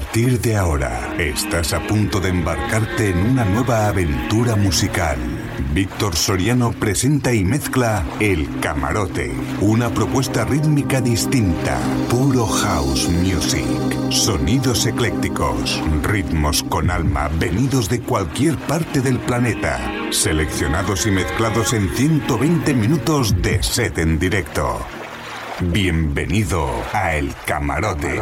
Partir de ahora, estás a punto de embarcarte en una nueva aventura musical. Víctor Soriano presenta y mezcla El Camarote, una propuesta rítmica distinta, puro house music, sonidos eclécticos, ritmos con alma venidos de cualquier parte del planeta, seleccionados y mezclados en 120 minutos de set en directo. Bienvenido a El Camarote.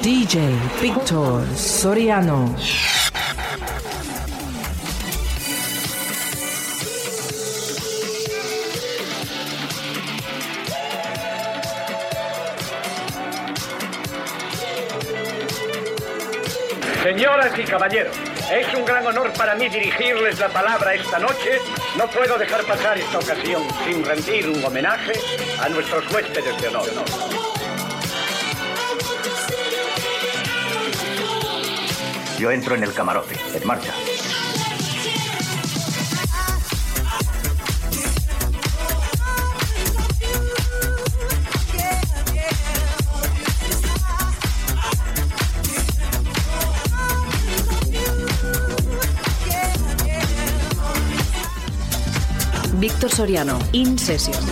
DJ Víctor Soriano. Señoras y caballeros, es un gran honor para mí dirigirles la palabra esta noche. No puedo dejar pasar esta ocasión sin rendir un homenaje a nuestros huéspedes de honor. Yo entro en el camarote. En marcha. Víctor Soriano, In Sessions.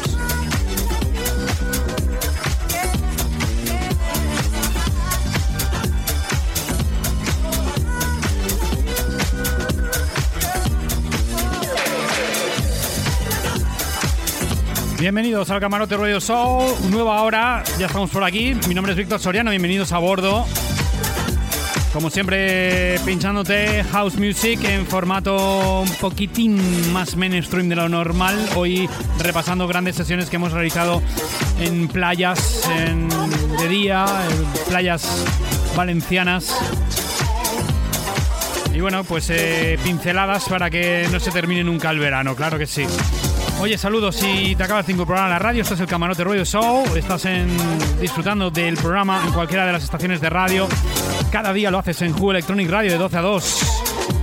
Bienvenidos al Camarote Radio Show, nueva hora, ya estamos por aquí. Mi nombre es Víctor Soriano, bienvenidos a bordo. Como siempre, pinchándote house music en formato un poquitín más mainstream de lo normal. Hoy repasando grandes sesiones que hemos realizado en playas de día, en playas valencianas. Y bueno, pues eh, pinceladas para que no se termine nunca el verano, claro que sí. Oye, saludos. Si te acabas de incorporar a la radio, esto es el Camarote Radio Show. Estás en, disfrutando del programa en cualquiera de las estaciones de radio. Cada día lo haces en Who Electronic Radio de 12 a 2.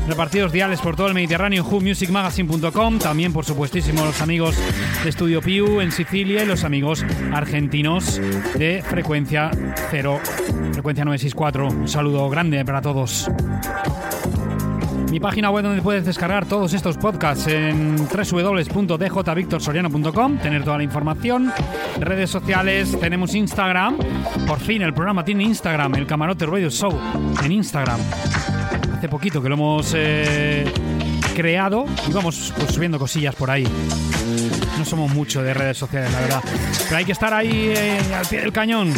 Repartidos diales por todo el Mediterráneo en whomusicmagazine.com. También, por supuestísimo, los amigos de Estudio Piu en Sicilia y los amigos argentinos de Frecuencia 0, Frecuencia 964. Un saludo grande para todos. Mi página web donde puedes descargar todos estos podcasts en www.djvictorsoriano.com, tener toda la información, redes sociales, tenemos Instagram, por fin el programa tiene Instagram, el Camarote Radio Show en Instagram. Hace poquito que lo hemos eh, creado y vamos pues, subiendo cosillas por ahí. No somos mucho de redes sociales, la verdad. Pero hay que estar ahí eh, al pie del cañón.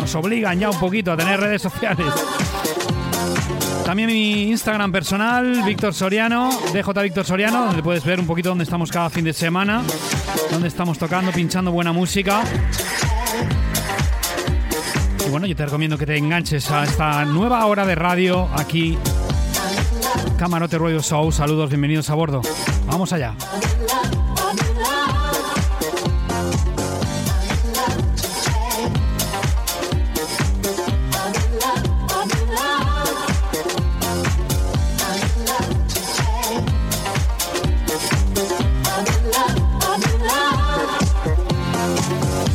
Nos obligan ya un poquito a tener redes sociales. También mi Instagram personal, Víctor Soriano, DJ Víctor Soriano, donde puedes ver un poquito dónde estamos cada fin de semana, dónde estamos tocando, pinchando buena música. Y bueno, yo te recomiendo que te enganches a esta nueva hora de radio aquí. Camarote Radio Show, saludos, bienvenidos a bordo. Vamos allá.